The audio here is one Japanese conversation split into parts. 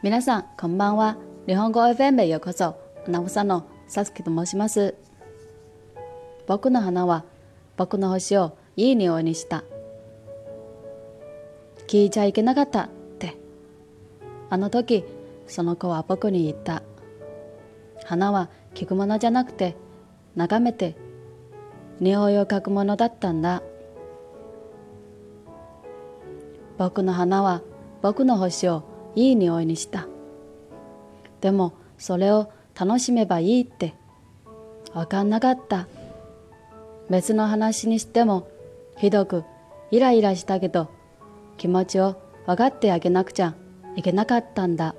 皆さん、こんばんは。日本語 FM へようこそ。アナウンサのさつきと申します。僕の花は僕の星をいい匂いにした。聞いちゃいけなかったって。あの時、その子は僕に言った。花は聞くものじゃなくて、眺めて、匂いを嗅ぐものだったんだ。僕の花は僕の星をいい匂いにした。でもそれを楽しめばいいってわかんなかった。別の話にしてもひどくイライラしたけど気持ちを分かってあげなくちゃいけなかったんだ。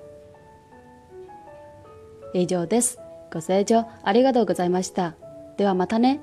以上です。ご清聴ありがとうございました。ではまたね。